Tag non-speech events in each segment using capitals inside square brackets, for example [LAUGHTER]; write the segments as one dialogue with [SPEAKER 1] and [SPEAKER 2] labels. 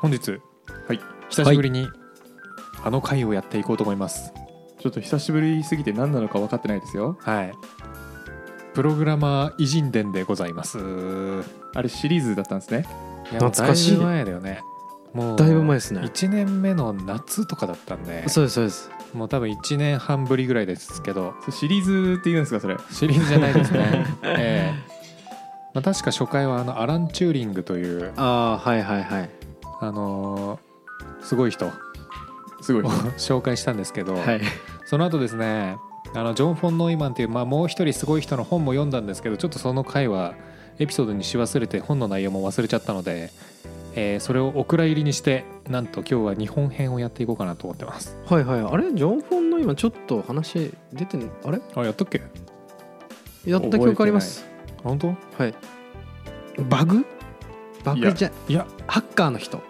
[SPEAKER 1] 本日
[SPEAKER 2] はい
[SPEAKER 1] 久しぶりにあの回をやっていこうと思います。
[SPEAKER 2] ちょっと久しぶりすぎて何なのか分かってないですよ。
[SPEAKER 1] はい。プログラマー偉人伝でございます。
[SPEAKER 2] あれシリーズだったんですね。
[SPEAKER 3] 懐かしい。
[SPEAKER 1] だいぶ前だよね。もう
[SPEAKER 3] だいぶ前ですね。
[SPEAKER 1] 1年目の夏とかだったんで。
[SPEAKER 3] そうですそうです。
[SPEAKER 1] もう多分1年半ぶりぐらいですけど。
[SPEAKER 2] シリーズって言うんですかそれ？
[SPEAKER 1] シリーズじゃないですね。[LAUGHS] ええ。まあ、確か初回はあのアラン・チューリングという
[SPEAKER 3] ああはいはいはい
[SPEAKER 1] あのーすごい人。を
[SPEAKER 2] すごい [LAUGHS]
[SPEAKER 1] 紹介したんですけど、
[SPEAKER 3] はい。
[SPEAKER 1] その後ですねあのジョン・フォン・ノイマンっていう、まあ、もう一人すごい人の本も読んだんですけどちょっとその回はエピソードにし忘れて本の内容も忘れちゃったので、えーそれをお蔵入りにしてなんと今日は日本編をやっていこうかなと思ってます。
[SPEAKER 3] はいはい。あれ？ジョン・フォンの今ちょっと話出てんあれ？
[SPEAKER 1] あやったっけ？
[SPEAKER 3] やった記憶あります。
[SPEAKER 1] 本当？
[SPEAKER 3] はい。バグ？バ
[SPEAKER 2] いや
[SPEAKER 3] グじゃ
[SPEAKER 1] いや
[SPEAKER 3] ハッカーの人。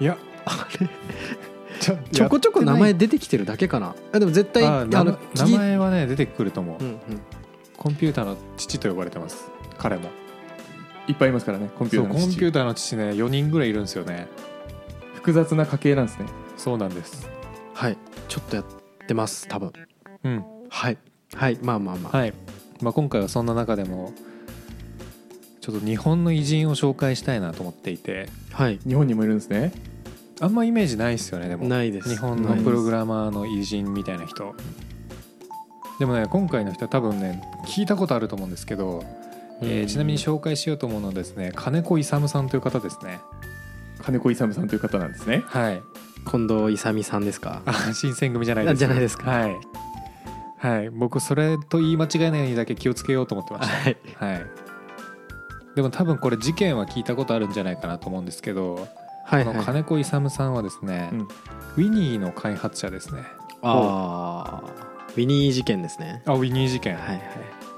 [SPEAKER 1] いや。
[SPEAKER 3] あれ。[LAUGHS]
[SPEAKER 1] ちょ
[SPEAKER 3] ちょこちょこ名前出てきてるだけかな。あでも絶対
[SPEAKER 1] あ名前名前はね出てくると思う、
[SPEAKER 3] うんうん。
[SPEAKER 1] コンピューターの父と呼ばれてます。彼も。
[SPEAKER 2] いっぱいいますからねコンピューターの父。
[SPEAKER 1] コンピューターの父ね4人ぐらいいるんですよね。
[SPEAKER 2] 複雑な家系なんですね。
[SPEAKER 1] そうなんです。
[SPEAKER 3] はい。ちょっとやってます多分。
[SPEAKER 1] うん。
[SPEAKER 3] はい。はい。まあまあまあ。
[SPEAKER 1] はい、まあ、今回はそんな中でもちょっと日本の偉人を紹介したいなと思っていて。
[SPEAKER 3] はい。
[SPEAKER 2] 日本にもいるんですね。
[SPEAKER 1] あんまイメージないですよねでも。
[SPEAKER 3] ないです。
[SPEAKER 1] 日本のプログラマーの偉人みたいな人。でもね今回の人は多分ね聞いたことあると思うんですけど、えーちなみに紹介しようと思うのはですね金子勇さんという方ですね。
[SPEAKER 2] 金子勇さんという方なんですね。
[SPEAKER 1] はい。
[SPEAKER 3] 近藤勇さんですか？
[SPEAKER 1] あ新選組じゃないです。
[SPEAKER 3] あじゃないですか。
[SPEAKER 1] はい。はい。僕それと言い間違えないようにだけ気をつけようと思ってました。
[SPEAKER 3] はい。
[SPEAKER 1] はいでも多分これ事件は聞いたことあるんじゃないかなと思うんですけど、
[SPEAKER 3] はいはい。
[SPEAKER 1] 金子勇さんはですね、
[SPEAKER 2] うん。
[SPEAKER 1] ウィニーの開発者ですね。
[SPEAKER 3] ああウィニー事件ですね。
[SPEAKER 1] あウィニー事件、
[SPEAKER 3] はいはい。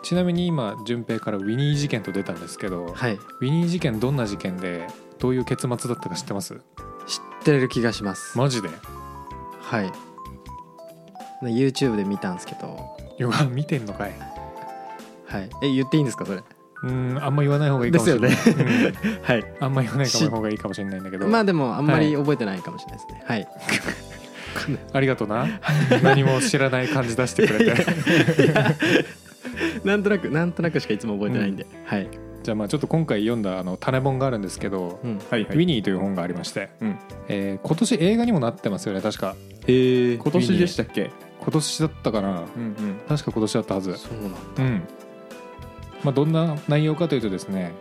[SPEAKER 1] ちなみに今順平からウィニー事件と出たんですけど、
[SPEAKER 3] はい。
[SPEAKER 1] ウィニー事件どんな事件でどういう結末だったか知ってます？
[SPEAKER 3] 知ってる気がします。
[SPEAKER 1] マジで？
[SPEAKER 3] はい。YouTube で見たんですけど。
[SPEAKER 1] うわ見てんのかい。
[SPEAKER 3] はい。え言っていいんですかそれ？
[SPEAKER 1] うんあんま言わない方がいいかもしれない。
[SPEAKER 3] ですよ
[SPEAKER 1] うん。
[SPEAKER 3] はい。
[SPEAKER 1] あんま言わない方がいいかもしれないんだけど。
[SPEAKER 3] まあでもあんまり覚えてないかもしれないですね。はい。[LAUGHS]
[SPEAKER 1] ありがとうな。何も知らない感じ出してくれて。[LAUGHS]
[SPEAKER 3] なんとなくなんとなくしかいつも覚えてないんで、はい、
[SPEAKER 1] じゃあまあちょっと今回読んだあの種本があるんですけど、
[SPEAKER 3] うん、
[SPEAKER 2] はいはい。
[SPEAKER 1] ウィニーという本がありまして、
[SPEAKER 2] うん。
[SPEAKER 1] えー今年映画にもなってますよね確か。
[SPEAKER 3] へえ
[SPEAKER 2] 今年でしたっけ？
[SPEAKER 1] 今年だったかな。
[SPEAKER 2] うんうん。
[SPEAKER 1] 確か今年だったはず。
[SPEAKER 3] そうなんだ。
[SPEAKER 1] うんまあどんな内容かというとですね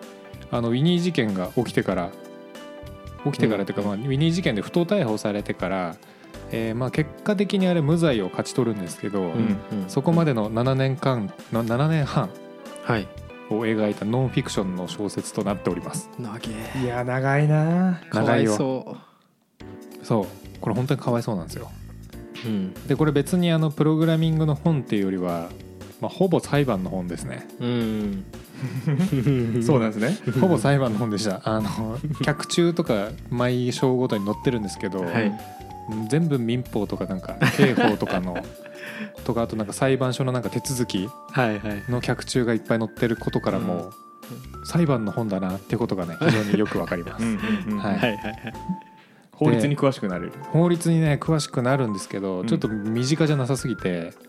[SPEAKER 1] あのウィニー事件が起きてから起きてからというか、まあ、ウィニー事件で不当逮捕されてから、えーまあ結果的にあれ無罪を勝ち取るんですけど、
[SPEAKER 3] うんうん。
[SPEAKER 1] そこまでの7年間の7年半
[SPEAKER 3] はい。
[SPEAKER 1] を描いたノンフィクションの小説となっております。
[SPEAKER 2] いや長いな。
[SPEAKER 1] 長いよ。
[SPEAKER 3] そ
[SPEAKER 1] そう。これ本当にかわいそうなんですよ。
[SPEAKER 3] う、うん。
[SPEAKER 1] でこれ別にあのプログラミングの本っていうよりは、まあ、ほぼ裁判の本ですね。
[SPEAKER 3] うん、
[SPEAKER 2] そうなんですね。
[SPEAKER 1] ほぼ裁判の本でした。あの脚注とか毎章ごとに載ってるんですけど、
[SPEAKER 3] はい。
[SPEAKER 1] 全部民法とかなんか刑法とかの [LAUGHS] とかあとなんか裁判所のなんか手続き
[SPEAKER 3] はいはい。
[SPEAKER 1] の脚注がいっぱい載ってることからも、裁判の本だなってことがね [LAUGHS] 非常によくわかります。
[SPEAKER 2] うん
[SPEAKER 1] はい。
[SPEAKER 3] はいはいはい。
[SPEAKER 2] 法律に詳しくなる。
[SPEAKER 1] 法律にね詳しくなるんですけど、
[SPEAKER 2] うん。
[SPEAKER 1] ちょっと身近じゃなさすぎて
[SPEAKER 2] うん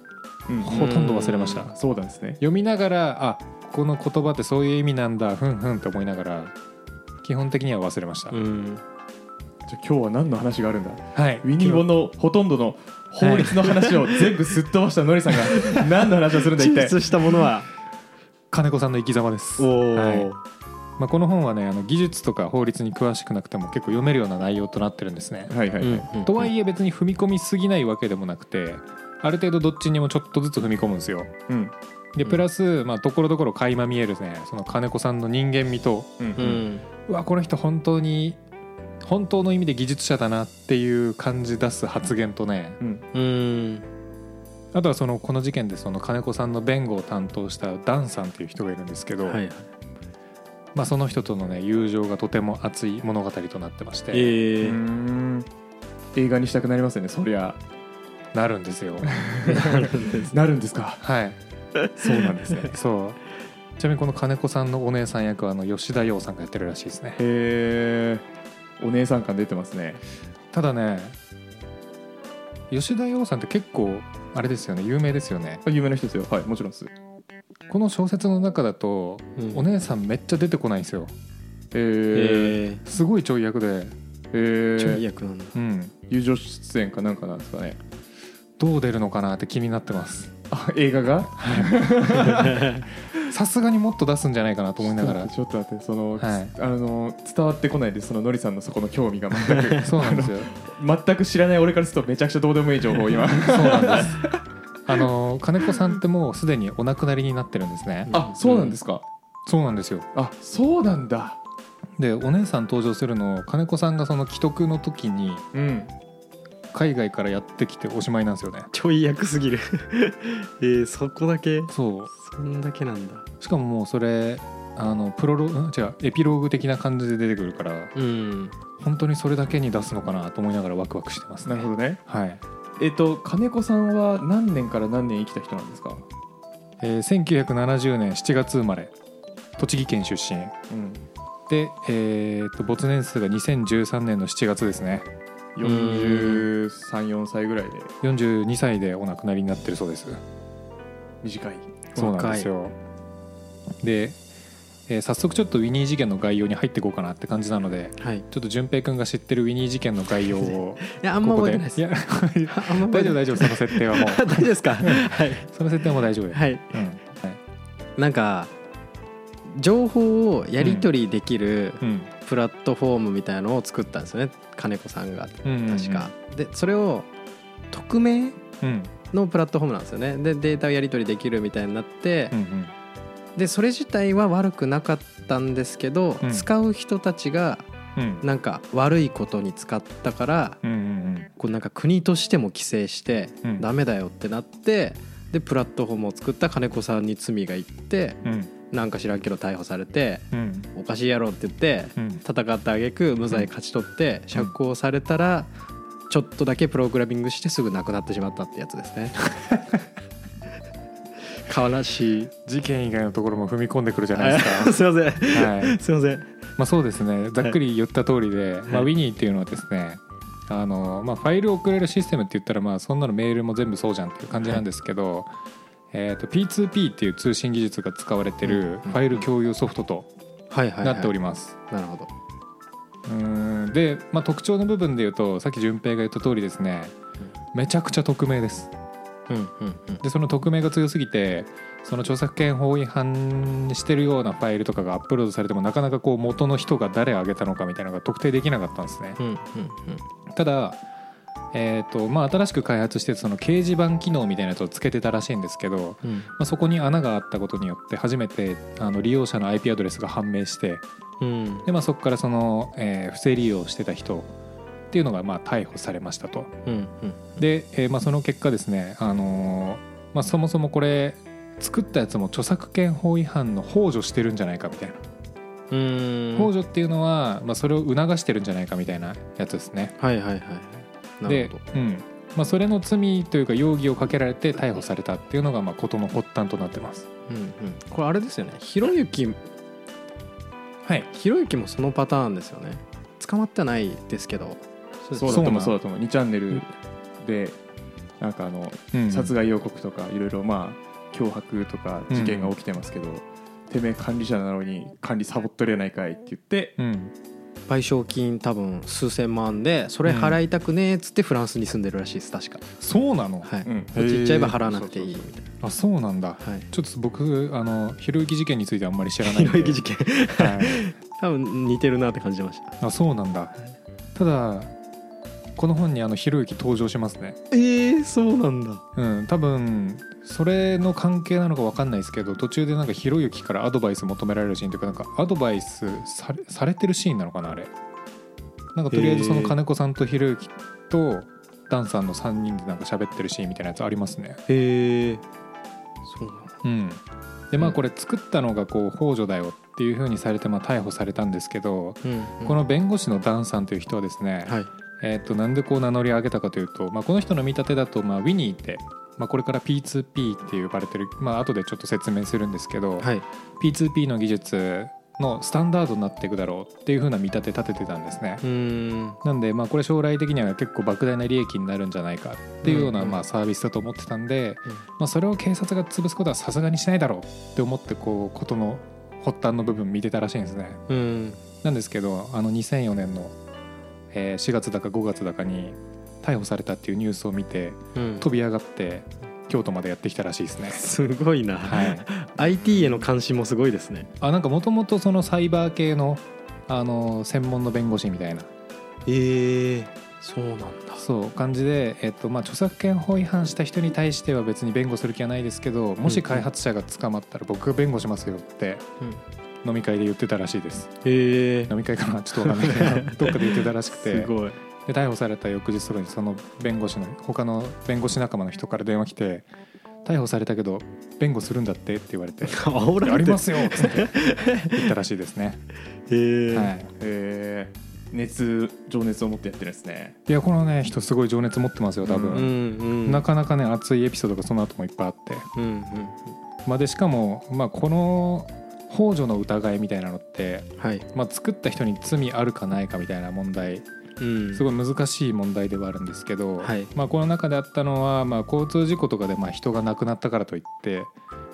[SPEAKER 1] ほとんど忘れました。
[SPEAKER 2] そうなんですね。
[SPEAKER 1] 読みながらあこの言葉ってそういう意味なんだふんふんって思いながら基本的には忘れました、
[SPEAKER 3] うん。
[SPEAKER 2] じゃあ今日は何の話があるんだ？
[SPEAKER 1] はい。
[SPEAKER 2] ウィニー本のほとんどの法律の話を全部すっ飛ばしたノリさんが何の話をするんだ一体？
[SPEAKER 3] 抽出したものは？
[SPEAKER 1] 金子さんの生き様です、
[SPEAKER 3] おお、
[SPEAKER 1] はい。まあ、この本はねあの技術とか法律に詳しくなくても結構読めるような内容となってるんですね、
[SPEAKER 2] はいはい
[SPEAKER 1] とはいえ別に踏み込みすぎないわけでもなくてある程度どっちにもちょっとずつ踏み込むんですよ。
[SPEAKER 2] うん。
[SPEAKER 1] でプラスまあところどころ垣間見えるねその金子さんの人間味と。
[SPEAKER 2] うん。
[SPEAKER 3] う
[SPEAKER 2] うん。
[SPEAKER 3] ん
[SPEAKER 1] うわこの人本当に本当の意味で技術者だなっていう感じ出す発言とね。
[SPEAKER 2] うん。
[SPEAKER 3] うん。
[SPEAKER 1] あとはそのこの事件でその金子さんの弁護を担当したダンさんっていう人がいるんですけど、
[SPEAKER 3] はい
[SPEAKER 1] まあ、その人とのね友情がとても熱い物語となってまして、
[SPEAKER 2] う
[SPEAKER 3] えー。
[SPEAKER 2] ん。映画にしたくなりますよねそりゃ
[SPEAKER 1] なるんですよ。[LAUGHS]
[SPEAKER 2] なるんですか？
[SPEAKER 1] はい。
[SPEAKER 2] そうなんですね。[LAUGHS]
[SPEAKER 1] そう。ちなみにこの金子さんのお姉さん役はあの吉田羊さんがやってるらしいですね。
[SPEAKER 2] へえお姉さん感出てますね。
[SPEAKER 1] ただね吉田羊さんって結構あれですよね。有名ですよね。
[SPEAKER 2] あ有名な人ですよ。はいもちろんです。
[SPEAKER 1] この小説の中だと
[SPEAKER 3] うん。
[SPEAKER 1] お姉さんめっちゃ出てこないんですよ。
[SPEAKER 2] えー、
[SPEAKER 3] え
[SPEAKER 1] すごいちょい役で。
[SPEAKER 2] え
[SPEAKER 3] ー、ちょい
[SPEAKER 2] ー、
[SPEAKER 3] 役なんだ。
[SPEAKER 1] うん。
[SPEAKER 2] 友情出演かなんかなんですかね
[SPEAKER 1] どう出るのかなって気になってます。
[SPEAKER 2] あ映画が？[LAUGHS]
[SPEAKER 1] さすがにもっと出すんじゃないかなと思いながら。
[SPEAKER 2] ちょっと待ってその、
[SPEAKER 1] はい。
[SPEAKER 2] あの伝わってこないです。そののりさんのそこの興味が全く。[LAUGHS]
[SPEAKER 1] そうなんですよ。
[SPEAKER 2] 全く知らない俺からするとめちゃくちゃどうでもいい情報を今。[LAUGHS]
[SPEAKER 1] そうなんです。あの金子さんってもうすでにお亡くなりになってるんですね。
[SPEAKER 2] あそうなんですか、
[SPEAKER 1] そうなんですよ。
[SPEAKER 2] あそうなんだ。
[SPEAKER 1] でお姉さん登場するの金子さんがその既得の時に
[SPEAKER 2] うん
[SPEAKER 1] 海外からやってきておしまいなんですよね。
[SPEAKER 3] ちょい役すぎる。[LAUGHS] えー、そこだけ？
[SPEAKER 1] そう。
[SPEAKER 3] そんだけなんだ。
[SPEAKER 1] しかももうそれあのプロロん違うエピローグ的な感じで出てくるから
[SPEAKER 3] うん。
[SPEAKER 1] 本当にそれだけに出すのかなと思いながらワクワクしてますね。
[SPEAKER 2] なるほどね。
[SPEAKER 1] はい、
[SPEAKER 2] えっ、と金子さんは何年から何年生きた人なんですか？
[SPEAKER 1] えー1970年7月生まれ。栃木県出身。
[SPEAKER 2] うん。
[SPEAKER 1] で、えー、と没年数が2013年の7月ですね
[SPEAKER 2] 434歳ぐらいで。
[SPEAKER 1] 42歳でお亡くなりになってるそうです。
[SPEAKER 2] 短い。
[SPEAKER 1] そうなんですよ。で、えー早速ちょっとウィニー事件の概要に入っていこうかなって感じなので
[SPEAKER 3] はい。
[SPEAKER 1] ちょっと淳平君が知ってるウィニー事件の概要を [LAUGHS]
[SPEAKER 3] いやあんま
[SPEAKER 1] ここで
[SPEAKER 3] 覚えてないです。
[SPEAKER 1] いや [LAUGHS]
[SPEAKER 3] あんま覚えてない。
[SPEAKER 1] 大丈夫大丈夫その設定はもう。[LAUGHS]
[SPEAKER 3] 大丈夫ですか？はい。
[SPEAKER 1] その設定はもう大丈夫よ、
[SPEAKER 3] はい。
[SPEAKER 1] うん。はい。
[SPEAKER 3] なんか情報をやり取りできる
[SPEAKER 1] うん
[SPEAKER 3] プラットフォームみたいのを作ったんですよね。金子さんが。確か、でそれを匿名
[SPEAKER 1] うん。
[SPEAKER 3] のプラットフォームなんですよね。でデータをやり取りできるみたいになって、
[SPEAKER 1] うん
[SPEAKER 3] でそれ自体は悪くなかったんですけど、
[SPEAKER 1] うん。
[SPEAKER 3] 使う人たちが
[SPEAKER 1] うん。
[SPEAKER 3] なんか悪いことに使ったからこうなんか国としても規制して
[SPEAKER 1] うん。
[SPEAKER 3] ダメだよってなってでプラットフォームを作った金子さんに罪がいってなんか知らんけど逮捕されて
[SPEAKER 1] うん。
[SPEAKER 3] おかしいやろって言って
[SPEAKER 1] うん。
[SPEAKER 3] 戦った挙句無罪勝ち取って釈放されたらちょっとだけプログラミングしてすぐ亡くなってしまったってやつですね。[LAUGHS] 悲しい。
[SPEAKER 1] 事件以外のところも踏み込んでくるじゃないですか。[LAUGHS]
[SPEAKER 3] すいません。
[SPEAKER 1] はい。
[SPEAKER 3] すいません。
[SPEAKER 1] まあそうですね。ざっくり言った通りで、まあ、ウィニーっていうのはですねあの、まあ、ファイルを送れるシステムって言ったらまあそんなのメールも全部そうじゃんっていう感じなんですけど、えー、と P2P っていう通信技術が使われてるファイル共有ソフトとなっており
[SPEAKER 3] ま
[SPEAKER 1] ます。
[SPEAKER 3] すなるほど。
[SPEAKER 1] うーん。で、まあ、特徴の部分で言うとさっき順平が言った通りですね。めちゃくちゃ匿名です。
[SPEAKER 3] うんうんうん。
[SPEAKER 1] でその匿名が強すぎてその著作権法違反してるようなファイルとかがアップロードされてもなかなかこう元の人が誰を上げたのかみたいなのが特定できなかったんですね。
[SPEAKER 3] うんうん。
[SPEAKER 1] ただ、えーとまあ、新しく開発してその掲示板機能みたいなやつをつけてたらしいんですけど、
[SPEAKER 3] うん。
[SPEAKER 1] まあ、そこに穴があったことによって初めてあの利用者の IP アドレスが判明して
[SPEAKER 3] うん。
[SPEAKER 1] で、まあ、そこからその、えー不正利用してた人っていうのがまあ逮捕されましたと。
[SPEAKER 3] うんうん
[SPEAKER 1] で、えーまあ、その結果ですね、あのーまあ、そもそもこれ作ったやつも著作権法違反の幇助してるんじゃないかみたいな。
[SPEAKER 3] うん。
[SPEAKER 1] 幇助っていうのは、まあ、それを促してるんじゃないかみたいなやつですね。
[SPEAKER 3] はいはいはいな
[SPEAKER 1] で
[SPEAKER 3] るほど、
[SPEAKER 1] うん。まあ、それの罪というか容疑をかけられて逮捕されたっていうのがまあ事の発端となってます。
[SPEAKER 3] うんうん、これあれですよね。ひろゆき
[SPEAKER 1] はい、
[SPEAKER 3] ひろゆきもそのパターンですよね。捕まってはないですけど。
[SPEAKER 2] そうだと思う。そうだと思う。2チャンネルでなんかあの
[SPEAKER 1] うん。
[SPEAKER 2] 殺害予告とかいろいろまあ脅迫とか事件が起きてますけど、てめえ管理者なのに管理サボっとるやないかいって言って
[SPEAKER 1] うん
[SPEAKER 3] 賠償金多分数千万でそれ払いたくねえっつってフランスに住んでるらしいです確か。
[SPEAKER 1] そうなの、
[SPEAKER 3] はい、
[SPEAKER 2] うん。
[SPEAKER 3] こっち行っちゃえば払わなくていい。みたい
[SPEAKER 1] あそうなんだ。
[SPEAKER 3] なはい。
[SPEAKER 1] ちょっと僕あのひろゆき事件についてあんまり知らない
[SPEAKER 3] ひろゆき事件。
[SPEAKER 1] はい。[LAUGHS]
[SPEAKER 3] 多分似てるなって感じてました。
[SPEAKER 1] あそうなんだ。ただこの本にあのひろゆき登場しますね。
[SPEAKER 3] えー、そうなんだ。
[SPEAKER 1] うん多分それの関係なのか分かんないですけど途中でなんかひろゆきからアドバイス求められるシーンというかなんかアドバイスされされてるシーンなのかなあれ？なんかとりあえずその金子さんとひろゆきとダンさんの3人でなんか喋ってるシーンみたいなやつありますね。
[SPEAKER 3] へえそうなんだ。
[SPEAKER 1] うん。でまあ
[SPEAKER 3] うん
[SPEAKER 1] これ作ったのがこう幇助だよっていうふうにされてまあ逮捕されたんですけど
[SPEAKER 3] うんうん。
[SPEAKER 1] この弁護士のダンさんという人はですね、
[SPEAKER 3] はい。
[SPEAKER 1] えー、となんでこう名乗り上げたかというと、まあ、この人の見立てだと、まあ、ウィニーって、まあ、これから P2P って呼ばれてる、まあ後でちょっと説明するんですけど、
[SPEAKER 3] はい。
[SPEAKER 1] P2P の技術のスタンダードになっていくだろうっていう風な見立て立ててたんですね。
[SPEAKER 3] うん。
[SPEAKER 1] なんでまあこれ将来的には結構莫大な利益になるんじゃないかっていうような
[SPEAKER 3] うん。うん
[SPEAKER 1] まあサービスだと思ってたんで、まあ、それを警察が潰すことはさすがにしないだろうって思ってこうことの発端の部分見てたらしいんですね。
[SPEAKER 3] うん。
[SPEAKER 1] なんですけどあの2004年のえー4月だか5月だかに逮捕されたっていうニュースを見て
[SPEAKER 3] うん。
[SPEAKER 1] 飛び上がって京都までやってきたらしいですね。
[SPEAKER 3] すごいな、
[SPEAKER 1] はい、
[SPEAKER 3] IT への関心もすごいですね。
[SPEAKER 1] あなんかもともとそのサイバー系のあの専門の弁護士みたいな。
[SPEAKER 3] ええそうなんだ。
[SPEAKER 1] そう感じで、えっとまあ、著作権法違反した人に対しては別に弁護する気はないですけどもし開発者が捕まったら僕が弁護しますよって飲み会で言ってたらしいです。
[SPEAKER 3] ええ
[SPEAKER 1] 飲み会かな？ちょっとわかんないけど [LAUGHS] どっかで言ってたらしくて。
[SPEAKER 3] すごい
[SPEAKER 1] で逮捕された翌日とかにその弁護士の他の弁護士仲間の人から電話来て逮捕されたけど弁護するんだってって言われて [LAUGHS]
[SPEAKER 3] 煽られて。
[SPEAKER 1] やりますよっつって [LAUGHS] 言ったらしいですね、
[SPEAKER 3] ええ
[SPEAKER 1] はい、
[SPEAKER 2] えー。熱情熱を持ってやってるんですね。
[SPEAKER 1] いやこのね人すごい情熱持ってますよ多分、
[SPEAKER 3] うんうん。
[SPEAKER 1] なかなかね熱いエピソードがその後もいっぱいあって、
[SPEAKER 3] うんうん
[SPEAKER 1] まあ、でしかも、まあ、この幇助の疑いみたいなのって、
[SPEAKER 3] はい。
[SPEAKER 1] まあ、作った人に罪あるかないかみたいな問題
[SPEAKER 3] うん
[SPEAKER 1] すごい難しい問題ではあるんですけど、
[SPEAKER 3] はい。
[SPEAKER 1] まあ、この中であったのは、まあ、交通事故とかでまあ人が亡くなったからといって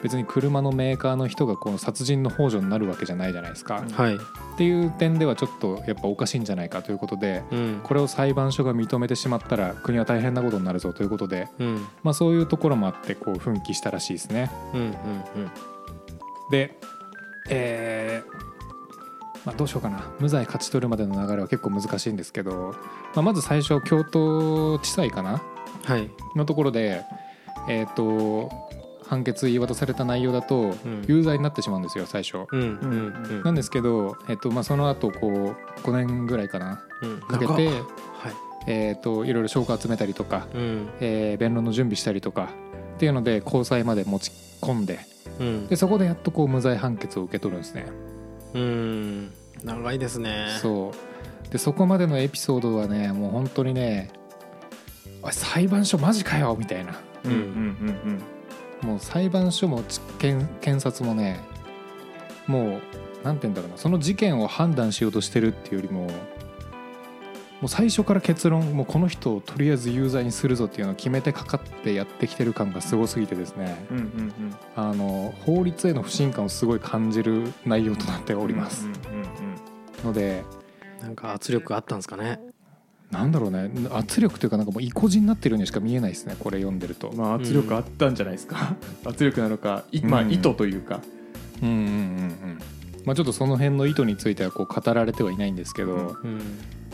[SPEAKER 1] 別に車のメーカーの人がこの殺人の幇助になるわけじゃないじゃないですか。
[SPEAKER 3] はい。
[SPEAKER 1] っていう点ではちょっとやっぱおかしいんじゃないかということで
[SPEAKER 3] うん。
[SPEAKER 1] これを裁判所が認めてしまったら国は大変なことになるぞということで、
[SPEAKER 3] うん。
[SPEAKER 1] まあ、そういうところもあってこう奮起したらしいですね。
[SPEAKER 3] うんうん。
[SPEAKER 1] で、えーまあ、どうしようかな。無罪勝ち取るまでの流れは結構難しいんですけど、まあ、まず最初京都地裁かな。
[SPEAKER 3] はい。
[SPEAKER 1] のところで、えー、と判決言い渡された内容だと
[SPEAKER 3] ん。
[SPEAKER 1] 有罪になってしまうんですよ最初。
[SPEAKER 3] うんうんうん。
[SPEAKER 1] なんですけど、えっとまあ、その後こう5年ぐらいかな
[SPEAKER 3] うん。
[SPEAKER 1] かけて、
[SPEAKER 3] はい。
[SPEAKER 1] えー、といろいろ証拠集めたりとか、
[SPEAKER 3] うん。
[SPEAKER 1] えー弁論の準備したりとかっていうので高裁まで持ち込んで
[SPEAKER 3] うん。
[SPEAKER 1] でそこでやっとこう無罪判決を受け取るんですね。
[SPEAKER 3] うん。長いですね。
[SPEAKER 1] そう。でそこまでのエピソードはねもう本当にね裁判所マジかよみたいな。
[SPEAKER 2] うんうんうん
[SPEAKER 1] もう裁判所もち検検察もねもうなんて言うんだろうなその事件を判断しようとしてるっていうよりももう最初から結論もうこの人をとりあえず有罪にするぞっていうのを決めてかかってやってきてる感がすごすぎてですね。
[SPEAKER 2] うんうんうん。
[SPEAKER 1] あの法律への不信感をすごい感じる内容となっております。
[SPEAKER 2] うんうん
[SPEAKER 1] ので
[SPEAKER 3] なんか圧力あったんですかね。
[SPEAKER 1] なんだろうね。圧力というかなんかもう意固地になってるようにしか見えないですねこれ読んでると。
[SPEAKER 2] うんまあ圧力あったんじゃないですか。圧力なのかいまあ
[SPEAKER 1] うん
[SPEAKER 2] 意図というか。
[SPEAKER 1] うんうんうんうん。まあちょっとその辺の意図についてはこう語られてはいないんですけど、
[SPEAKER 3] うん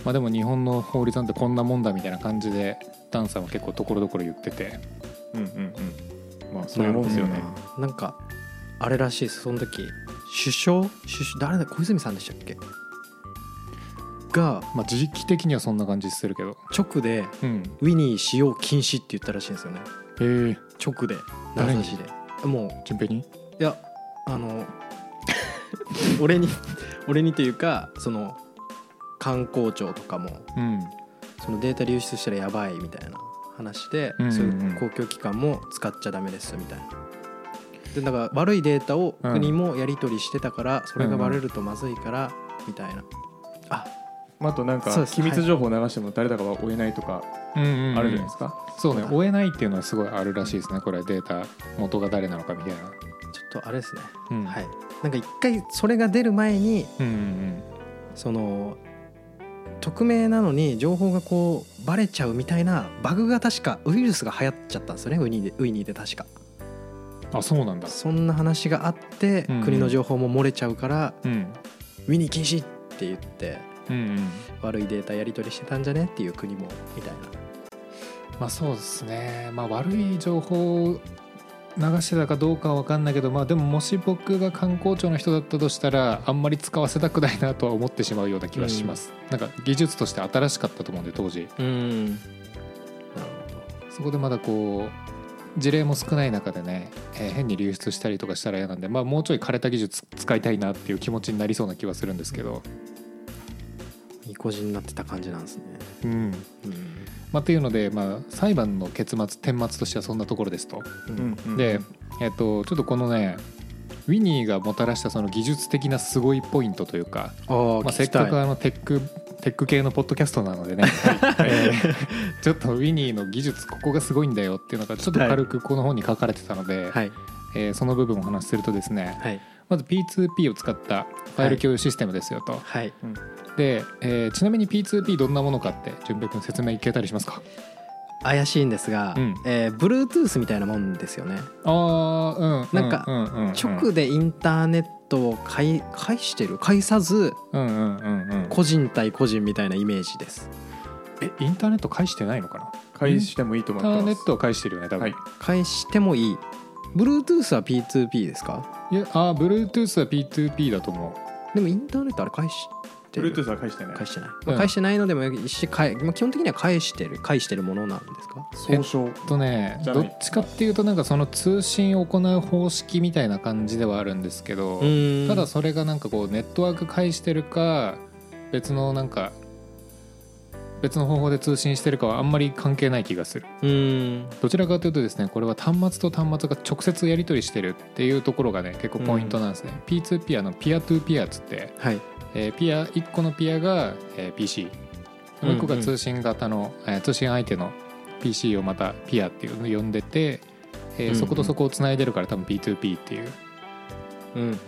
[SPEAKER 1] まあでも日本の法律なんてこんなもんだみたいな感じでダンさんは結構ところどころ言ってて。
[SPEAKER 2] うんうんうん。まあそういうもんですよね。
[SPEAKER 3] なんかあれらしいです。その時首相首相誰だ小泉さんでしたっけ？が
[SPEAKER 1] まあ時期的にはそんな感じするけど。
[SPEAKER 3] 直で
[SPEAKER 1] うん。
[SPEAKER 3] ウィニー使用禁止って言ったらしいんですよね。
[SPEAKER 1] へえ。
[SPEAKER 3] 直で名指しで。もう
[SPEAKER 1] 順平に？
[SPEAKER 3] いやあの [LAUGHS] 俺に俺にというかその観光庁とかも
[SPEAKER 1] うん。
[SPEAKER 3] そのデータ流出したらやばいみたいな話で、そういう公共機関も使っちゃダメですみたいな。でだから悪いデータを国もやり取りしてたから、それがバレるとまずいからみたいな。あ
[SPEAKER 2] まああとなんか機密情報を流しても誰だかは追えないとかあるじゃないですか？
[SPEAKER 1] そうね。追えないっていうのはすごいあるらしいですね。これデータ元が誰なのかみたいな。
[SPEAKER 3] ちょっとあれですね、
[SPEAKER 1] うん。
[SPEAKER 3] はい。なんか一回それが出る前にその匿名なのに情報がこうバレちゃうみたいなバグが確かウイルスが流行っちゃったんですよね。ウイニーでウイニーで確か。
[SPEAKER 1] うんあそうなんだ。
[SPEAKER 3] そんな話があって、
[SPEAKER 1] うん。うん
[SPEAKER 3] 国の情報も漏れちゃうから
[SPEAKER 1] うん。
[SPEAKER 3] ウィニー禁止って言って
[SPEAKER 1] うんうん。
[SPEAKER 3] 悪いデータやり取りしてたんじゃねっていう国もみたいな。
[SPEAKER 1] まあそうですね。まあ悪い情報を流してたかどうかは分かんないけどまあでももし僕が観光庁の人だったとしたらあんまり使わせたくないなとは思ってしまうような気はします、なんか技術として新しかったと思うんで当時。
[SPEAKER 3] うん。なる
[SPEAKER 1] そこでまだこう事例も少ない中でね、えー変に流出したりとかしたら嫌なんで、まあ、もうちょい枯れた技術使いたいなっていう気持ちになりそうな気はするんですけど、
[SPEAKER 3] ほどいい個人になってた感じなんですね。
[SPEAKER 1] うん。
[SPEAKER 3] うん。
[SPEAKER 1] まあ、っていうので、まあ、裁判の結末顛末としてはそんなところですと。
[SPEAKER 3] うん。
[SPEAKER 2] うんうん
[SPEAKER 1] で、えっとちょっとこのねウィニーがもたらしたその技術的なすごいポイントというか、
[SPEAKER 3] ああ
[SPEAKER 1] まあ、せっかくあのテックテック系のポッドキャストなのでね、[LAUGHS] えーちょっとウィニーの技術ここがすごいんだよっていうのがちょっと軽くこの本に書かれてたので、
[SPEAKER 3] はい。
[SPEAKER 1] えーその部分をお話しするとですね
[SPEAKER 3] はい
[SPEAKER 1] まず P2P を使ったファイル共有システムですよと、
[SPEAKER 3] はい。
[SPEAKER 1] で、えーちなみに P2P どんなものかって順平君説明いけたりしますか？
[SPEAKER 3] 怪しいんですが、
[SPEAKER 1] うん。
[SPEAKER 3] えー Bluetooth みたいなもんですよね。
[SPEAKER 1] ああうん
[SPEAKER 3] なんか
[SPEAKER 1] うんうんうん。うん
[SPEAKER 3] 直でインターネットを介介してる介さず
[SPEAKER 1] うんうんうんうん。
[SPEAKER 3] 個人対個人みたいなイメージです。
[SPEAKER 1] えインターネット返してないのかな？
[SPEAKER 2] 返してもいいと
[SPEAKER 1] イン
[SPEAKER 2] 思ってます。
[SPEAKER 1] ターネットは返してるよね多分、
[SPEAKER 2] はい。
[SPEAKER 3] 返してもいい Bluetooth は P2P ですか？
[SPEAKER 1] いやあー Bluetooth は P2P だと思
[SPEAKER 3] でもインターネットあれ返してる。
[SPEAKER 2] Bluetooth は返してない。
[SPEAKER 3] 返してない、
[SPEAKER 1] うん。
[SPEAKER 3] まあ返してないのでもいいし返まあ基本的には返してる。返してるものなんですか？
[SPEAKER 2] 総称
[SPEAKER 1] う。とね
[SPEAKER 2] じゃない。
[SPEAKER 1] どっちかっていうとなんかその通信を行う方式みたいな感じではあるんですけど、
[SPEAKER 3] うん。
[SPEAKER 1] ただそれがなんかこうネットワーク返してるか別のなんか別の方法で通信してるかはあんまり関係ない気がする。
[SPEAKER 3] うん。
[SPEAKER 1] どちらかというとですねこれは端末と端末が直接やり取りしてるっていうところがね結構ポイントなんですね、P2P あのピアトゥピアっつって、
[SPEAKER 3] はい。
[SPEAKER 1] えーピア1個のピアが、えー PC もう1個が通信型の、えー通信相手の PC をまたピアっていうのを呼んでて、えー
[SPEAKER 3] うんうん。
[SPEAKER 1] そことそこをつないでるから多分 P2P っていう
[SPEAKER 3] うんうん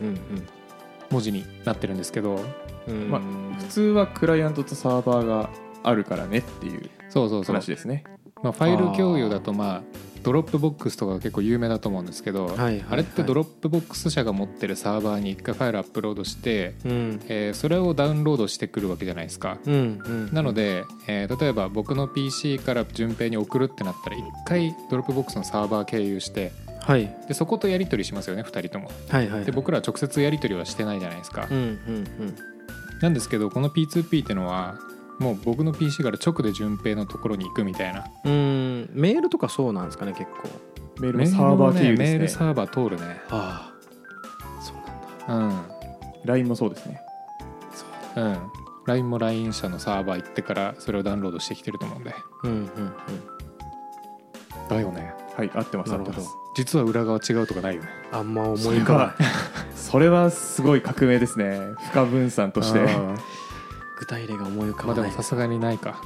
[SPEAKER 1] 文字になってるんですけど
[SPEAKER 3] うんうん。
[SPEAKER 2] まあ普通はクライアントとサーバーがあるからねっていう話ですね。
[SPEAKER 1] まあ、ファイル共有だとまあ Dropbox とかが結構有名だと思うんですけど、
[SPEAKER 3] はいはいはい。
[SPEAKER 1] あれって Dropbox 社が持ってるサーバーに一回ファイルアップロードして、
[SPEAKER 3] うん。
[SPEAKER 1] えーそれをダウンロードしてくるわけじゃないですか。
[SPEAKER 3] うんうん。
[SPEAKER 1] なので、えー例えば僕の PC から順平に送るってなったら一回 Dropbox のサーバー経由して
[SPEAKER 3] はい。
[SPEAKER 1] でそことやり取りしますよね2人とも。
[SPEAKER 3] はいはい
[SPEAKER 1] で僕らは直接やり取りはしてないじゃないですか。
[SPEAKER 3] うんうん。
[SPEAKER 1] なんですけどこの P2P ってのはもう僕の PC から直で順平のところに行くみたいな。
[SPEAKER 3] うん。うんメールとかそうなんですかね結構。
[SPEAKER 2] メールもサーバー経由
[SPEAKER 1] メール
[SPEAKER 2] ですね
[SPEAKER 1] サーバー通るね。
[SPEAKER 3] ああ。そうなんだ。
[SPEAKER 1] うん。
[SPEAKER 2] LINE もそうですね。
[SPEAKER 1] うん、LINE も LINE 社のサーバー行ってからそれをダウンロードしてきてると思うんで。
[SPEAKER 3] うんうんうん。
[SPEAKER 1] だよね。
[SPEAKER 2] はい合ってます
[SPEAKER 3] なるほど。
[SPEAKER 2] 合ってます。
[SPEAKER 1] 実は裏側違うとかないよね。
[SPEAKER 3] あんま思い浮かばない。
[SPEAKER 2] はそれはすごい革命ですね。不可分散として。
[SPEAKER 1] うん
[SPEAKER 3] 具体例が思い浮かばない。
[SPEAKER 1] まあでもさすがにないか。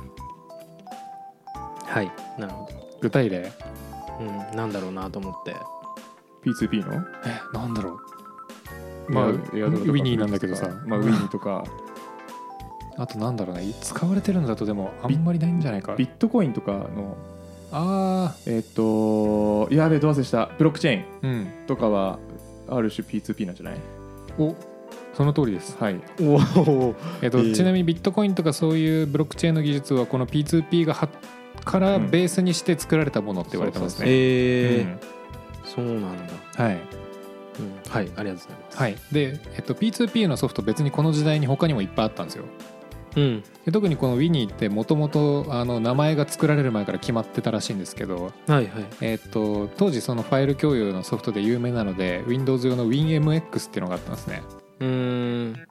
[SPEAKER 3] はいなるほど。
[SPEAKER 1] 具体例？
[SPEAKER 3] うんなんだろうなと思って。
[SPEAKER 2] P2P の？
[SPEAKER 1] えなんだろう。まあウ
[SPEAKER 2] エアエアドロとか
[SPEAKER 1] ィニーなんだけどさ。
[SPEAKER 2] まあウィニーとか。
[SPEAKER 1] あとなんだろうね。使われてるのだとでもあんまりないんじゃないか。
[SPEAKER 2] ビットコインとかの。
[SPEAKER 1] あ
[SPEAKER 2] えっ、とやべえどう忘れした。ブロックチェー
[SPEAKER 1] うん。
[SPEAKER 2] とかはある種 P2P なんじゃない？
[SPEAKER 1] おその通りです、
[SPEAKER 2] はい。
[SPEAKER 1] えっと
[SPEAKER 3] えー
[SPEAKER 1] ちなみにビットコインとかそういうブロックチェーンの技術はこの P2P がはから
[SPEAKER 2] うん。
[SPEAKER 1] ベースにして作られたものって言われてますね、
[SPEAKER 3] え
[SPEAKER 1] うん。
[SPEAKER 3] ーそうなんだ。
[SPEAKER 1] はい。
[SPEAKER 3] うん。はいありがとうございます。
[SPEAKER 1] はい、で、えっと、P2P のソフト別にこの時代に他にもいっぱいあったんですよ。
[SPEAKER 3] うん。
[SPEAKER 1] で特にこの Winnie ってもともと名前が作られる前から決まってたらしいんですけど、
[SPEAKER 3] はいはい。
[SPEAKER 1] えっと、当時そのファイル共有のソフトで有名なので Windows 用の WinMX っていうのがあったんですね
[SPEAKER 3] うーん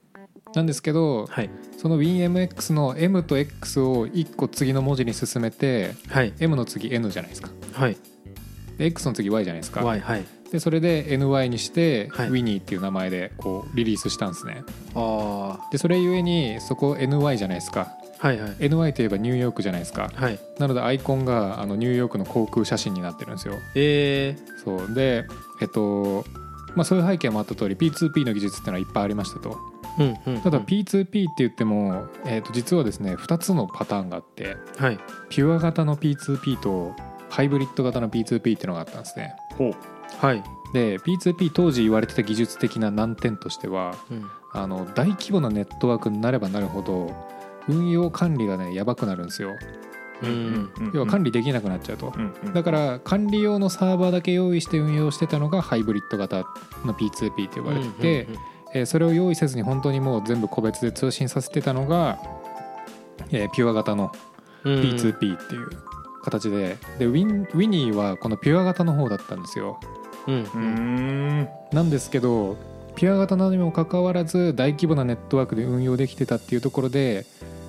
[SPEAKER 1] なんですけど
[SPEAKER 3] はい
[SPEAKER 1] その WinMX の M と X を1個次の文字に進めて
[SPEAKER 3] はい。
[SPEAKER 1] M の次 N じゃないですか。
[SPEAKER 3] はい。
[SPEAKER 1] で X の次 Y じゃないですか。
[SPEAKER 3] Y はい。
[SPEAKER 1] でそれで NY にして
[SPEAKER 3] はい。
[SPEAKER 1] Winnie っていう名前でこうリリースしたんですね。
[SPEAKER 3] あ
[SPEAKER 1] でそれゆえにそこ NY じゃないですか。
[SPEAKER 3] あはいはい。
[SPEAKER 1] NY といえばニューヨークじゃないですか。
[SPEAKER 3] はい。
[SPEAKER 1] なのでアイコンがあのニューヨークの航空写真になってるんですよ。
[SPEAKER 3] え
[SPEAKER 1] そう。でえっとまあそういう背景もあった通り P2P の技術っていうのはいっぱいありましたと。
[SPEAKER 3] ーうんうん。
[SPEAKER 1] ただ P2P って言っても、えっと実はですね2つのパターンがあって
[SPEAKER 3] はい。
[SPEAKER 1] ピュア型の P2P とハイブリッド型の P2P っていうのがあったんですね。
[SPEAKER 2] ほう。
[SPEAKER 3] はい。
[SPEAKER 1] で P2P 当時言われてた技術的な難点としては
[SPEAKER 3] うん。
[SPEAKER 1] あの大規模なネットワークになればなるほど運用管理がねやばくなるんですよ。
[SPEAKER 3] うん
[SPEAKER 1] 要は管理できなくなっちゃうと、
[SPEAKER 2] うんうん
[SPEAKER 1] だから管理用のサーバーだけ用意して運用してたのがハイブリッド型の P2P と呼ばれてて、
[SPEAKER 3] うんうん
[SPEAKER 1] えーそれを用意せずに本当にもう全部個別で通信させてたのが、えーピュア型の
[SPEAKER 3] うん。
[SPEAKER 1] P2P っていう形で。でウィンウィニーはこのピュア型の方だったんですよ。
[SPEAKER 3] うん
[SPEAKER 1] なんですけどピュア型なのにもかかわらず大規模なネットワークで運用できてたっていうところで、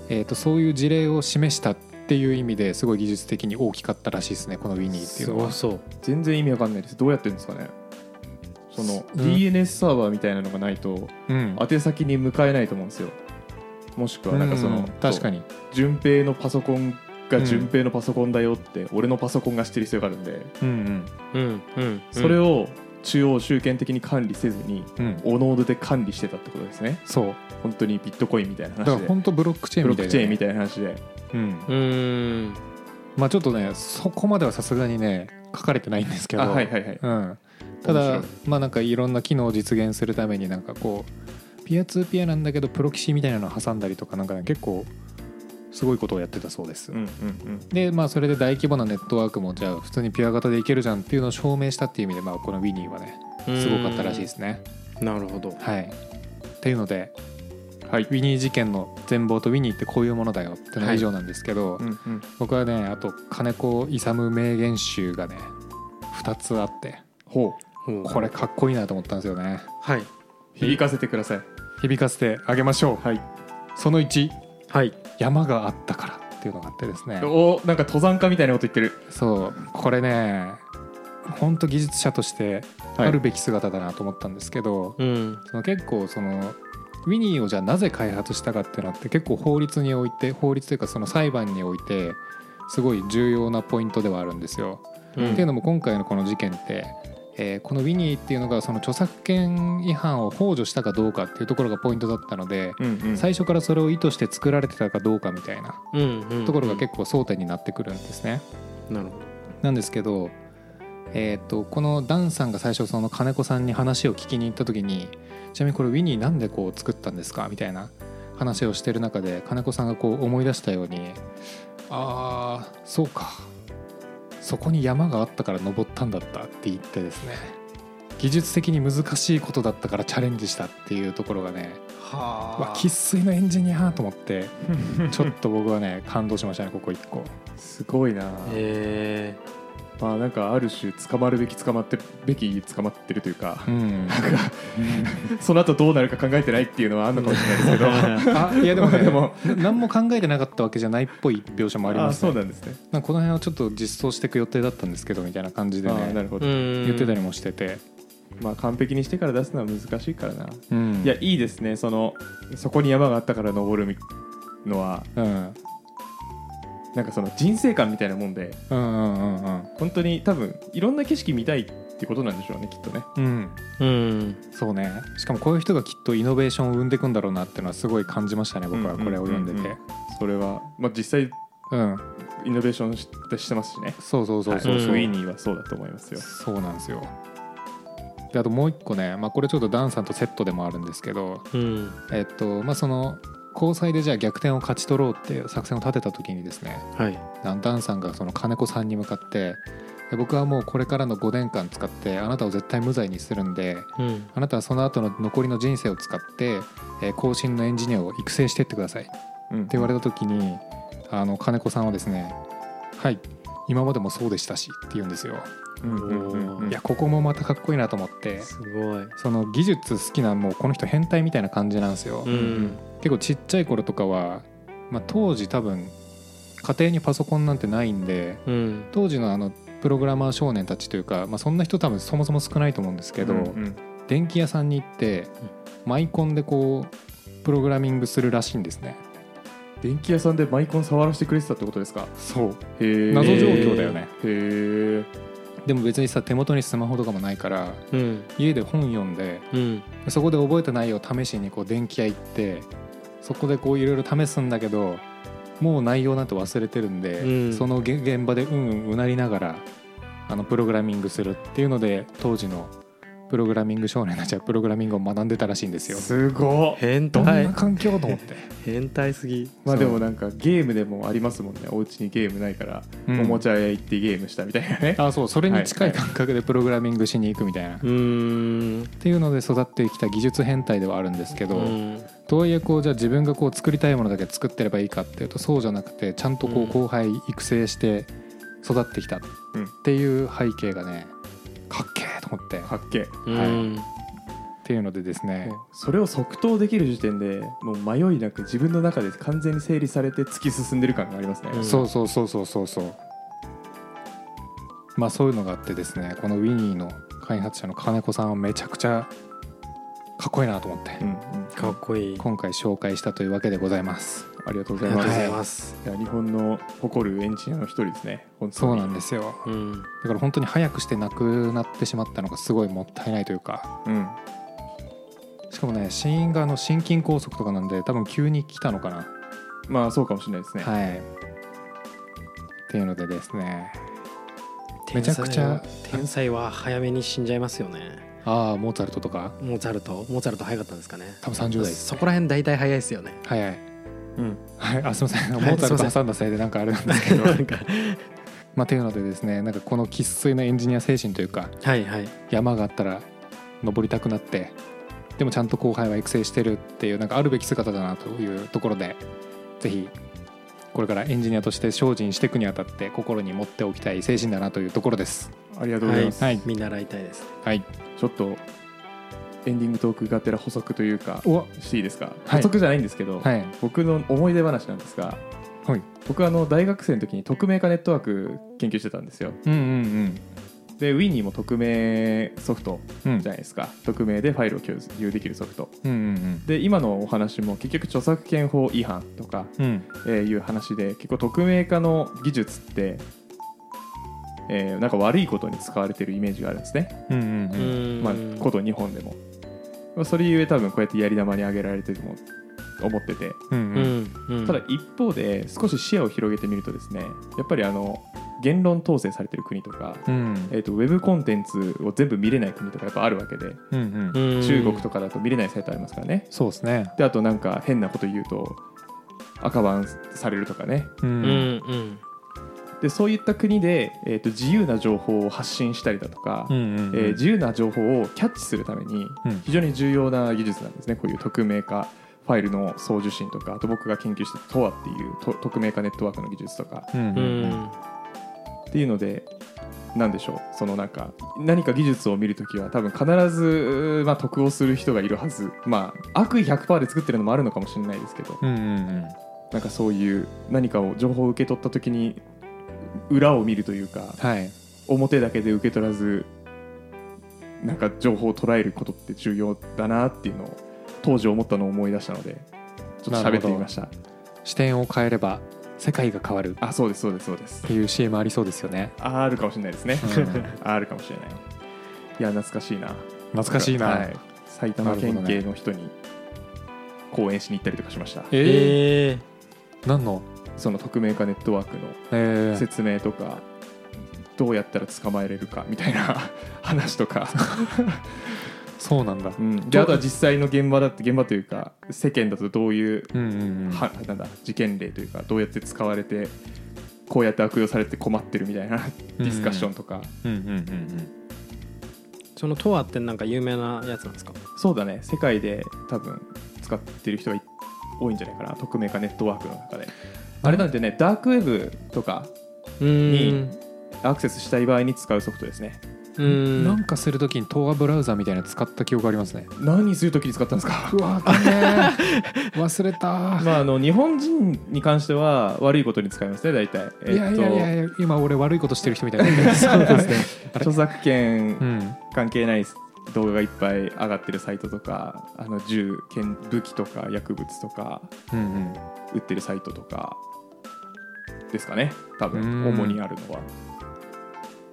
[SPEAKER 1] えー、とそういう事例を示したっていう意味ですごい技術的に大きかったらしいですねこのウィニーっていうのは。
[SPEAKER 3] そうそう。
[SPEAKER 2] 全然意味わかんないです。どうやってるんですかね。その
[SPEAKER 1] うん。
[SPEAKER 2] DNS サーバーみたいなのがないと
[SPEAKER 1] うん。
[SPEAKER 2] 宛先に向かえないと思うんですよ。もしくはなんかその、
[SPEAKER 1] うん。確かに。
[SPEAKER 2] 順平のパソコンが順平のパソコンだよって、俺のパソコンが知ってる必要があるんで。
[SPEAKER 1] うん
[SPEAKER 3] うん。うん
[SPEAKER 2] それを中央集権的に管理せずにおノードで管理してたってことですね。
[SPEAKER 1] そう。
[SPEAKER 2] 本当にビットコインみたいな
[SPEAKER 1] だから
[SPEAKER 2] 話で
[SPEAKER 1] 本当ブロックチェーン
[SPEAKER 2] ブロックチェーンみ
[SPEAKER 1] みたい
[SPEAKER 2] たいな話で。
[SPEAKER 1] な、うん、
[SPEAKER 3] うん。
[SPEAKER 1] まあちょっとねそこまではさすがにね書かれてないんですけど、
[SPEAKER 2] あはいはいはい。
[SPEAKER 1] うん、た
[SPEAKER 2] 面
[SPEAKER 1] だまあなんかいろんな機能を実現するためになんかこうピアツーピアなんだけどプロキシみたいなのを挟んだりとかなんかね結構すごいことをやってたそうです、
[SPEAKER 2] うんうんうん。
[SPEAKER 1] でまあそれで大規模なネットワークもじゃあ普通にピュア型でいけるじゃんっていうのを証明したっていう意味でまあこのウィニーはねすごかったらしいですね。
[SPEAKER 3] なるほど。
[SPEAKER 1] はい。っていうので
[SPEAKER 2] はい。
[SPEAKER 1] ウィニー事件の全貌とウィニーってこういうものだよってのは以上なんですけど、
[SPEAKER 2] うんうん。
[SPEAKER 1] 僕はねあと金子勇名言集がね2つあって
[SPEAKER 2] ほう。
[SPEAKER 3] ほう。
[SPEAKER 1] これかっこいいなと思ったんですよね。
[SPEAKER 3] はい。
[SPEAKER 2] 響かせてください。
[SPEAKER 1] 響かせてあげましょう。
[SPEAKER 2] はい。
[SPEAKER 1] その1
[SPEAKER 3] はい。
[SPEAKER 1] 山があったからっていうのがあってですね。
[SPEAKER 2] おなんか登山家みたいなこと言ってる。
[SPEAKER 1] そう。これね本当技術者として
[SPEAKER 2] はい
[SPEAKER 1] あるべき姿だなと思ったんですけど、
[SPEAKER 3] うん。
[SPEAKER 1] その結構そのウィニーをじゃあなぜ開発したかっていうのって結構法律において法律というかその裁判においてすごい重要なポイントではあるんですよ。
[SPEAKER 3] うん
[SPEAKER 1] っていうのも今回のこの事件って、えーこのウィニーっていうのがその著作権違反を幇助したかどうかっていうところがポイントだったので、
[SPEAKER 2] うんうん
[SPEAKER 1] 最初からそれを意図して作られてたかどうかみたいなところが結構争点になってくるんですね。
[SPEAKER 3] なるほど
[SPEAKER 1] なんですけど、えー、とこのダンさんが最初その金子さんに話を聞きに行った時にちなみにこれウィニーなんでこう作ったんですか？みたいな話をしてる中で金子さんがこう思い出したようにああそうか。そこに山があったから登ったんだったって言ってですね。技術的に難しいことだったからチャレンジしたっていうところがね
[SPEAKER 3] は
[SPEAKER 1] わ生粋のエンジニアと思って [LAUGHS] ちょっと僕はね感動しましたねここ一個。
[SPEAKER 2] すごいな。
[SPEAKER 3] え
[SPEAKER 2] まあなんかある種捕まるべき捕まってるべき捕まってるというか
[SPEAKER 1] うん。[LAUGHS]
[SPEAKER 2] その後どうなるか考えてないっていうのはあるのかもしれないですけど。
[SPEAKER 1] あいやでもね [LAUGHS]
[SPEAKER 2] でも
[SPEAKER 1] な何も考えてなかったわけじゃないっぽい描写もあり
[SPEAKER 2] あ
[SPEAKER 1] ますね。
[SPEAKER 2] そうなんですね。
[SPEAKER 1] なんかこの辺をちょっと実装していく予定だったんですけどみたいな。感じでね
[SPEAKER 2] あなるほど。
[SPEAKER 3] 言
[SPEAKER 1] 言ってたりもしてて、
[SPEAKER 2] まあ完璧にしてから出すのは難しいからな。
[SPEAKER 1] うん、
[SPEAKER 2] いやいいですね。そのそこに山があったから登るのは。
[SPEAKER 1] うん
[SPEAKER 2] なんかその人生観みたいなもんで
[SPEAKER 1] うんうんうんうん。
[SPEAKER 2] 本当に多分いろんな景色見たいってことなんでしょうねきっとね。
[SPEAKER 1] うん。
[SPEAKER 3] うん。
[SPEAKER 1] そうね。しかもこういう人がきっとイノベーションを生んでいくんだろうなっていうのはすごい感じましたね僕は
[SPEAKER 2] うん
[SPEAKER 1] これを読んでて。
[SPEAKER 2] それは、まあ、実際
[SPEAKER 1] うん。
[SPEAKER 2] イノベーションしてしてますしね。
[SPEAKER 1] そうそうそうそうそう、
[SPEAKER 2] はい。ウィニーはそうだと思いますよ。
[SPEAKER 1] そうなんですよ。であともう一個ね、まあ、これちょっとダンさんとセットでもあるんですけど。
[SPEAKER 3] うん。
[SPEAKER 1] えっとまあその交際でじゃあ逆転を勝ち取ろうっていう作戦を立てた時にですね
[SPEAKER 3] はい。
[SPEAKER 1] ダンダンさんがその金子さんに向かってで僕はもうこれからの5年間使ってあなたを絶対無罪にするんで
[SPEAKER 3] うん。
[SPEAKER 1] あなたはその後の残りの人生を使って、えー後進のエンジニアを育成していってください。って
[SPEAKER 2] うん
[SPEAKER 1] 言われた時にあの金子さんはですね「はい今までもそうでしたし」って言うんですよ。いやここもまたかっこいいなと思って。
[SPEAKER 3] すごい。
[SPEAKER 1] その技術好きなもうこの人変態みたいな感じなんですよ。
[SPEAKER 3] うん
[SPEAKER 1] 結構ちっちゃい頃とかは、まあ、当時多分家庭にパソコンなんてないんで
[SPEAKER 3] うん。
[SPEAKER 1] 当時のあのプログラマー少年たちというか、まあ、そんな人多分そもそも少ないと思うんですけど、
[SPEAKER 2] うんうん。
[SPEAKER 1] 電気屋さんに行ってマイコンでこうプログラミングするらしいんですね。
[SPEAKER 2] 電気屋さんでマイコン触らせてくれてたってことですか？
[SPEAKER 1] そう。謎状況だよね。
[SPEAKER 2] へえ
[SPEAKER 1] でも別にさ手元にスマホとかもないから
[SPEAKER 3] うん。
[SPEAKER 1] 家で本読んで
[SPEAKER 3] うん。
[SPEAKER 1] そこで覚えた内容を試しにこう電気屋行ってそこでこういろいろ試すんだけどもう内容なんて忘れてるんで、
[SPEAKER 3] うん。
[SPEAKER 1] その現現場でうんうんうなりながらあのプログラミングするっていうので当時のプログラミング少年たちはプログラミングを学んでたらしいんですよ。
[SPEAKER 2] すごっ。
[SPEAKER 3] 変
[SPEAKER 1] どんな
[SPEAKER 3] 態
[SPEAKER 1] 環境と思って、
[SPEAKER 3] 変態すぎ。
[SPEAKER 2] まあでもなんかゲームでもありますもんね。お家にゲームないから、
[SPEAKER 1] うん。
[SPEAKER 2] おもちゃ屋行ってゲームしたみたいなね。[LAUGHS]
[SPEAKER 1] あそう。それに近い感覚でプログラミングしに行くみたいな、っ
[SPEAKER 3] うーん。
[SPEAKER 1] ていうので育ってきた技術変態ではあるんですけど、
[SPEAKER 3] うん。
[SPEAKER 1] とはいえこうじゃあ自分がこう作りたいものだけ作ってればいいかっていうとそうじゃなくてちゃんとこ
[SPEAKER 3] う
[SPEAKER 1] うん。後輩育成して育ってきたっ
[SPEAKER 2] うん
[SPEAKER 1] ていう背景がねかっけえと思って。っ
[SPEAKER 2] かっけえ
[SPEAKER 3] うん。
[SPEAKER 1] ていうのでですね。
[SPEAKER 2] それを即答できる時点でもう迷いなく自分の中で完全に整理されて突き進んでる感がありますね、
[SPEAKER 3] うん。
[SPEAKER 1] そうそうそうそうそうそう。まあそういうのがあってですねこのウィニーの開発者の金子さんはめちゃくちゃかっこいいなと思って、
[SPEAKER 2] うんうん。
[SPEAKER 3] かっこいい。
[SPEAKER 1] 今回紹介したというわけでございます
[SPEAKER 2] ありがとうございます。
[SPEAKER 3] ます、
[SPEAKER 2] いや日本の誇るエンジニアの一人ですね。
[SPEAKER 1] そうなんですよ。
[SPEAKER 3] うん。
[SPEAKER 1] だから本当に早くしてなくなってしまったのがすごいもったいないというか。
[SPEAKER 2] うん。
[SPEAKER 1] しかもね死因があの心筋梗塞とかなんで多分急に来たのかな。
[SPEAKER 2] まあそうかもしれないですね、
[SPEAKER 1] はい。っていうのでですね。めちゃくちゃ。
[SPEAKER 3] は天才は早めに死んじゃいますよね。
[SPEAKER 1] ああモーツァルトとか？
[SPEAKER 3] モーツァルト？モーツァルト早かったんですかね。
[SPEAKER 1] 多分30代
[SPEAKER 3] そこら辺大体早いですよね。
[SPEAKER 1] 早い
[SPEAKER 3] うん。
[SPEAKER 1] はいあすみません。モーツァルト挟んだせいでなんかあれなんですけど。[LAUGHS]
[SPEAKER 3] なんか。
[SPEAKER 1] まあっていうのでですねなんかこの生粋のエンジニア精神というか
[SPEAKER 3] はいはい。
[SPEAKER 1] 山があったら登りたくなってでもちゃんと後輩は育成してるっていうなんかあるべき姿だなというところでぜひこれからエンジニアとして精進していくにあたって心に持っておきたい精神だなというところです。
[SPEAKER 2] ありがとうございます、
[SPEAKER 1] はい。
[SPEAKER 3] 見習いたいです。
[SPEAKER 1] はい。
[SPEAKER 2] ちょっとエンディングトークがてら補足というか
[SPEAKER 1] お
[SPEAKER 2] していいですか、
[SPEAKER 1] はい。
[SPEAKER 2] 補足じゃないんですけど、
[SPEAKER 1] はい。
[SPEAKER 2] 僕の思い出話なんですが
[SPEAKER 1] はい。
[SPEAKER 2] 僕はあの大学生の時に匿名化ネットワーク研究してたんですよ。
[SPEAKER 1] うんうん
[SPEAKER 2] で Win も匿名ソフト
[SPEAKER 1] うん。うん
[SPEAKER 2] じゃないですか。匿名でファイルを共有できるソフト。
[SPEAKER 1] うんうん
[SPEAKER 2] で今のお話も結局著作権法違反とか、
[SPEAKER 1] うん。うん
[SPEAKER 2] えーいう話で結構匿名化の技術って、えーなんか悪いことに使われてるイメージがあるんですね、
[SPEAKER 1] うんうんうん。
[SPEAKER 3] ん。
[SPEAKER 2] まあ、こと日本でもまあそれゆえ多分こうやってやり玉に挙げられてるとも思ってて。ただ一方で少し視野を広げてみるとですねやっぱりあの言論統制されてる国とか、
[SPEAKER 1] うん。
[SPEAKER 2] えー、とウェブコンテンツを全部見れない国とかやっぱあるわけで、
[SPEAKER 1] うんうん。
[SPEAKER 3] うん。
[SPEAKER 2] 中国とかだと見れないサイトありますからね。
[SPEAKER 1] そうですね。
[SPEAKER 2] であとなんか変なこと言うと赤バンされるとかね。
[SPEAKER 1] う
[SPEAKER 3] ん
[SPEAKER 2] でそういった国で、えー、と自由な情報を発信したりだとか、
[SPEAKER 1] うんうん
[SPEAKER 2] えー自由な情報をキャッチするために
[SPEAKER 1] うん。
[SPEAKER 2] 非常に重要な技術なんですね。こういう匿名化ファイルの送受信とかあと僕が研究してた TOA っていうと匿名化ネットワークの技術とか。
[SPEAKER 1] うん
[SPEAKER 3] う
[SPEAKER 1] うん。
[SPEAKER 3] ん。
[SPEAKER 2] っていうのでなんでしょう？そのなんか何か技術を見るときは多分必ず、まあ、得をする人がいるはず。まあ悪意100%で作ってるのもあるのかもしれないですけど。
[SPEAKER 1] うんうん
[SPEAKER 2] なんかそういう何かを情報を受け取ったときに裏を見るというか
[SPEAKER 1] はい。
[SPEAKER 2] 表だけで受け取らずなんか情報を捉えることって重要だなっていうのを当時思ったのを思い出したのでちょっと喋ってみました。
[SPEAKER 1] 視点を変えれば世界が変わる。
[SPEAKER 2] あそうですそうですそうです。
[SPEAKER 1] っていう CM ありそうですよね。
[SPEAKER 2] ああるかもしれないですね、
[SPEAKER 1] うん。[LAUGHS]
[SPEAKER 2] あるかもしれない。いや懐かしいな。
[SPEAKER 1] 懐かしいな、
[SPEAKER 2] はい、埼玉県警の人に講演しに行ったりとかしました、
[SPEAKER 1] えー、
[SPEAKER 3] え
[SPEAKER 1] 何の
[SPEAKER 2] その匿名化ネットワークの
[SPEAKER 1] えー、
[SPEAKER 2] 説明とか、どうやったら捕まえれるかみたいな [LAUGHS] 話とか、
[SPEAKER 1] そうなんだ。
[SPEAKER 2] うん、であとは実際の現場だって現場というか世間だとどういう、なんだ事件例というかどうやって使われてこうやって悪用されて困ってるみたいな [LAUGHS] ディスカッションとか、
[SPEAKER 1] うんうんうん
[SPEAKER 3] そのトアってなんか有名なやつなんですか？
[SPEAKER 2] そうだね。世界で多分使ってる人がい多いんじゃないかな。匿名化ネットワークの中であれなんてねダークウェブとか
[SPEAKER 3] うん。
[SPEAKER 2] アクセスしたい場合に使うソフトですね。
[SPEAKER 3] う
[SPEAKER 1] うん。
[SPEAKER 3] ん
[SPEAKER 1] なんかするときに東亜ブラウザみたいなの使った記憶ありますね。
[SPEAKER 2] 何するときに使ったんですか？[LAUGHS]
[SPEAKER 1] うわねえ [LAUGHS] 忘れた。
[SPEAKER 2] まああの日本人に関しては悪いことに使いますね大体。え
[SPEAKER 1] いやいやいやいや今俺悪いことしてる人みたいな [LAUGHS]
[SPEAKER 3] そうですね。
[SPEAKER 2] 著作権
[SPEAKER 1] うん。
[SPEAKER 2] 関係ない動画がいっぱい上がってるサイトとかあの銃剣武器とか薬物とか
[SPEAKER 1] うんうん。
[SPEAKER 2] 売ってるサイトとかですかね。多分
[SPEAKER 1] うん。
[SPEAKER 2] 主にあるのは。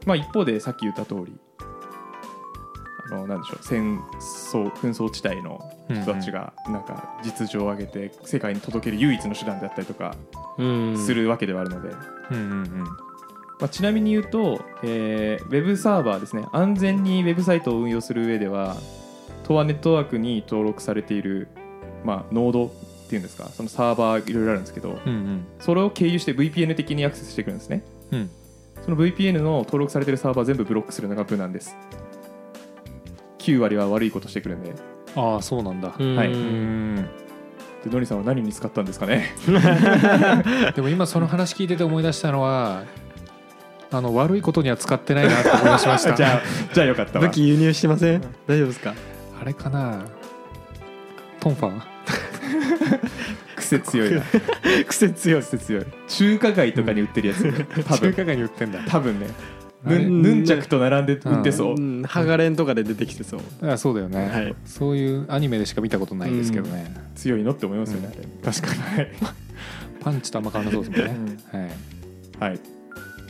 [SPEAKER 2] まあ一方でさっき言った通りあのなんでしょう戦争紛争地帯の人たちがなんか実情を上げて世界に届ける唯一の手段であったりとか
[SPEAKER 3] うん
[SPEAKER 2] するわけではあるので、
[SPEAKER 1] うんうん
[SPEAKER 2] まあ、ちなみに言うと、えーウェブサーバーですね。安全にウェブサイトを運用する上ではトアネットワークに登録されている、まあ、ノードっていうんですか。そのサーバーいろいろあるんですけど
[SPEAKER 1] うんうん。
[SPEAKER 2] それを経由して VPN 的にアクセスしてくるんですね。
[SPEAKER 1] うん。
[SPEAKER 2] その VPN の登録されているサーバー全部ブロックするのが無難です。9割は悪いことしてくるんで。
[SPEAKER 1] ああそうなんだ。
[SPEAKER 3] うん。
[SPEAKER 2] はい。
[SPEAKER 1] うん
[SPEAKER 2] でのりさんは何に使ったんですかね。[LAUGHS]
[SPEAKER 1] でも今その話聞いてて思い出したのはあの悪いことには使ってないなって思いました。[LAUGHS]
[SPEAKER 2] じゃあじゃあよかったわ。
[SPEAKER 3] 武器輸入してません？大丈夫ですか？
[SPEAKER 1] あれかな？トンファ [LAUGHS]
[SPEAKER 2] 癖強いな。[LAUGHS]
[SPEAKER 3] 癖強い。
[SPEAKER 2] 癖強い。中華街とかに売ってるやつ多分。
[SPEAKER 1] 中華街に売ってんだ。
[SPEAKER 2] 多分ね。ヌンヌンチャクと並んで売ってそう、
[SPEAKER 3] うん。ハガレンとかで出てきてそう。
[SPEAKER 1] あそうだよね、
[SPEAKER 3] はい。
[SPEAKER 1] そういうアニメでしか見たことないですけどね、
[SPEAKER 2] 強いのって思いますよね、
[SPEAKER 1] 確かに。
[SPEAKER 2] はい、
[SPEAKER 1] パンチとあんま変わらなそうですもんね、はい、終
[SPEAKER 2] はい、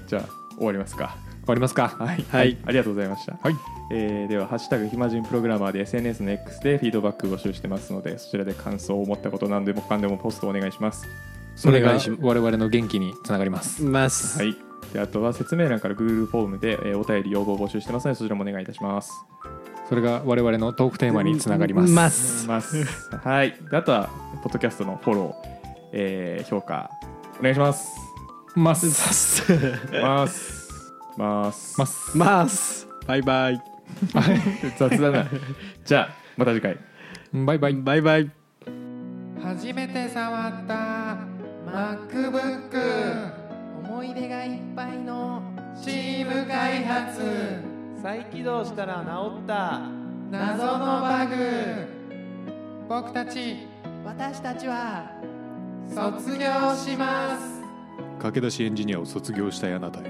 [SPEAKER 2] じゃあ終わりますか。
[SPEAKER 1] わりますか。
[SPEAKER 2] はい、
[SPEAKER 3] はい。
[SPEAKER 2] ありがとうございました、
[SPEAKER 1] はい。
[SPEAKER 2] えーでは「ハッシュタグ暇人プログラマー」で SNS の X でフィードバック募集してますのでそちらで感想を思ったこと何でもかんでもポストお願いします。
[SPEAKER 1] それが
[SPEAKER 3] お願いしま
[SPEAKER 1] 我々の元気につながります。
[SPEAKER 3] ます。
[SPEAKER 2] はい。であとは説明欄から Google フォームで、えーお便り要望を募集してますのでそちらもお願いいたします。
[SPEAKER 1] それが我々のトークテーマにつながります。
[SPEAKER 3] ます。
[SPEAKER 2] ます。はい。であとはポッドキャストのフォロー、えー評価お願いします
[SPEAKER 1] ます。
[SPEAKER 2] ます。ます。
[SPEAKER 1] ます。
[SPEAKER 3] ます。バイバイ。[LAUGHS]
[SPEAKER 2] 雑だな。じゃあまた次回。
[SPEAKER 1] バイバイ。
[SPEAKER 3] バイバイ。
[SPEAKER 4] 初めて触った MacBook 思い出がいっぱいのチーム開発。
[SPEAKER 5] 再起動したら治った。
[SPEAKER 4] 謎のバグ。僕たち私たちは卒業します
[SPEAKER 1] 駆け出しエンジニアを卒業したいあなたへ。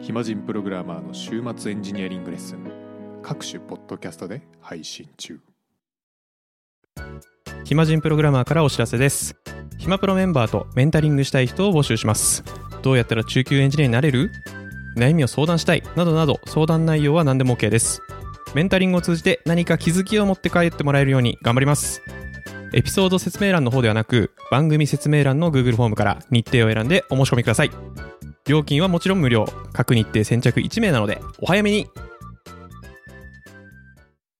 [SPEAKER 1] 暇人プログラマーの週末エンジニアリングレッスン。各種ポッドキャストで配信中。
[SPEAKER 6] 暇人プログラマーからお知らせです。暇プロメンバーとメンタリングしたい人を募集します。どうやったら中級エンジニアになれる？悩みを相談したい。などなど相談内容は何でも OK です。メンタリングを通じて何か気づきを持って帰ってもらえるように頑張ります。エピソード説明欄の方ではなく番組説明欄の Google フォームから日程を選んでお申し込みください。料金はもちろん無料。各日程先着1名なのでお早めに